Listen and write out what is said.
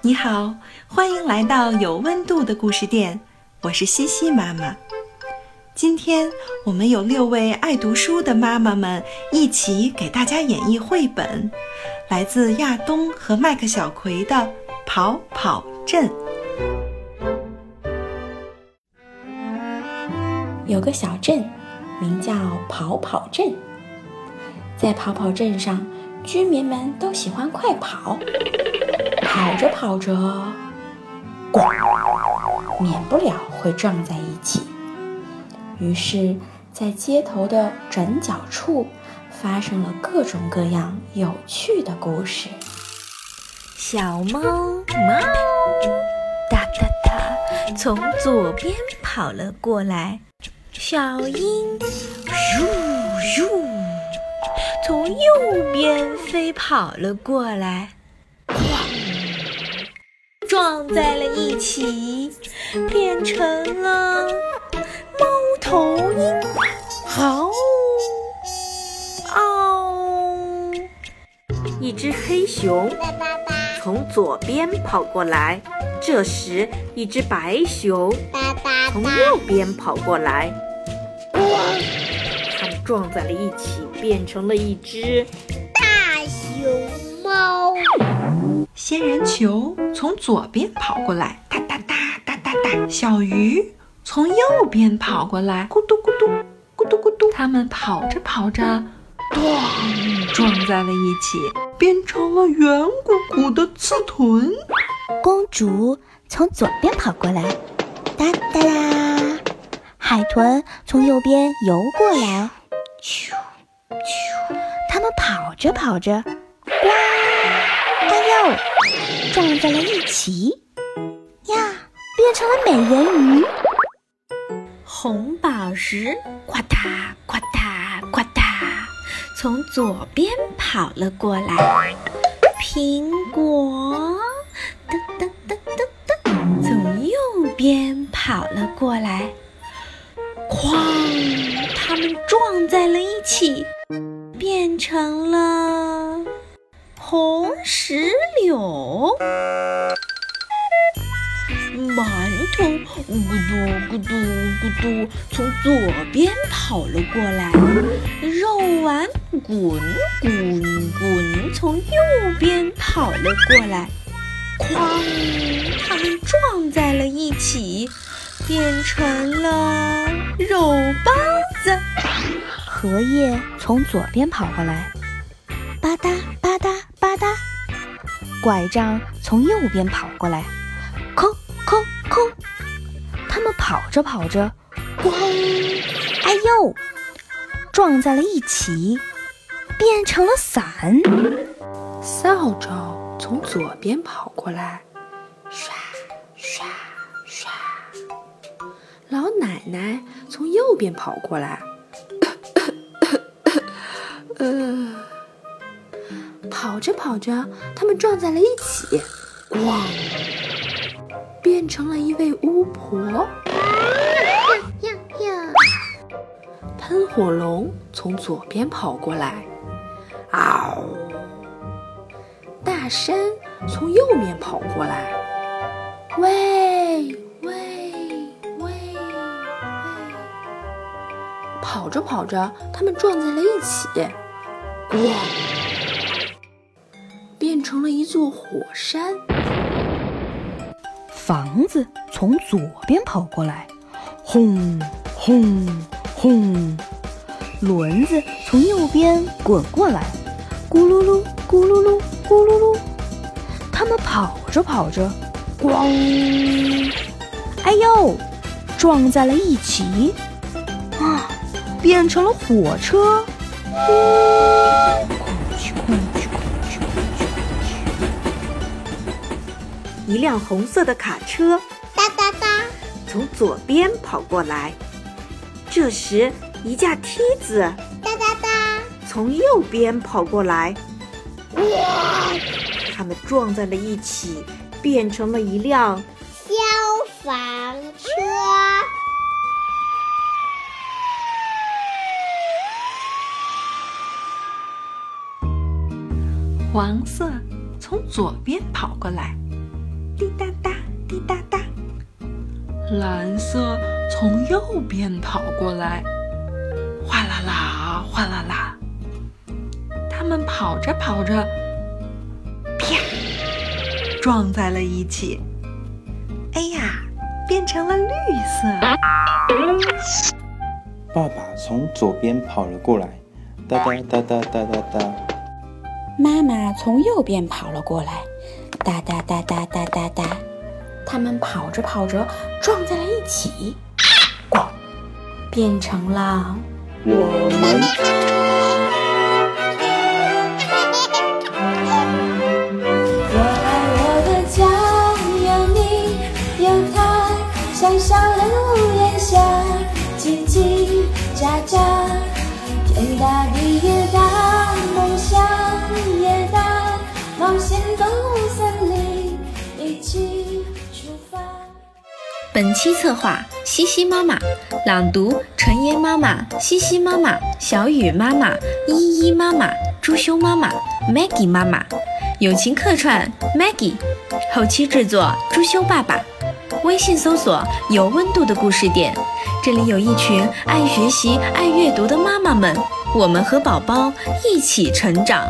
你好，欢迎来到有温度的故事店，我是西西妈妈。今天我们有六位爱读书的妈妈们一起给大家演绎绘本，来自亚东和麦克小葵的《跑跑镇》。有个小镇，名叫跑跑镇，在跑跑镇上，居民们都喜欢快跑。跑着跑着，咣，免不了会撞在一起。于是，在街头的转角处，发生了各种各样有趣的故事。小猫猫哒哒哒从左边跑了过来，小鹰咻咻从右边飞跑了过来。撞在了一起，变成了猫头鹰。好，嗷！一只黑熊从左边跑过来，这时一只白熊从右边跑过来，它们撞在了一起，变成了一只大熊猫。仙人球从左边跑过来，哒哒哒哒哒哒。小鱼从右边跑过来，咕嘟咕嘟咕嘟咕嘟。它们跑着跑着，咣，撞在了一起，变成了圆鼓鼓的刺豚。公主从左边跑过来，哒哒哒。海豚从右边游过来，咻咻。它们跑着跑着，撞在了一起呀，变成了美人鱼。红宝石呱嗒呱嗒呱嗒，从左边跑了过来。苹果噔噔噔噔噔，从右边跑了过来。哐！它们撞在了一起，变成了。红石榴，馒头咕嘟咕嘟咕嘟从左边跑了过来，肉丸滚滚滚从右边跑了过来，哐！它们撞在了一起，变成了肉包子。荷叶从左边跑过来，吧嗒吧嗒。拐杖从右边跑过来，扣扣扣，他们跑着跑着，咣！哎呦，撞在了一起，变成了伞。扫帚从左边跑过来，刷刷刷。老奶奶从右边跑过来，呃。跑着跑着，他们撞在了一起，咣，变成了一位巫婆。喷火龙从左边跑过来，嗷！大山从右面跑过来，喂喂喂喂！跑着跑着，他们撞在了一起，咣！成了一座火山，房子从左边跑过来，轰轰轰；轮子从右边滚过来，咕噜噜咕噜噜咕噜噜。他们跑着跑着，咣！哎呦，撞在了一起，啊，变成了火车。一辆红色的卡车哒哒哒从左边跑过来，这时一架梯子哒哒哒从右边跑过来，哇！它们撞在了一起，变成了一辆消防车。黄色从左边跑过来。滴答答，滴答答。蓝色从右边跑过来，哗啦啦，哗啦啦。他们跑着跑着，啪，撞在了一起。哎呀，变成了绿色。爸爸从左边跑了过来，哒哒哒哒哒哒哒。妈妈从右边跑了过来，哒哒哒哒哒哒哒。他们跑着跑着撞在了一起，咣，变成了我们。我爱我的家，有你有他，小小的屋檐下，叽叽喳喳，天大地也大，本期策划：西西妈妈，朗读：陈妍妈妈、西西妈妈、小雨妈妈、依依妈妈、朱修妈妈、Maggie 妈妈。友情客串：Maggie。后期制作：朱修爸爸。微信搜索“有温度的故事点”，这里有一群爱学习、爱阅读的妈妈们，我们和宝宝一起成长。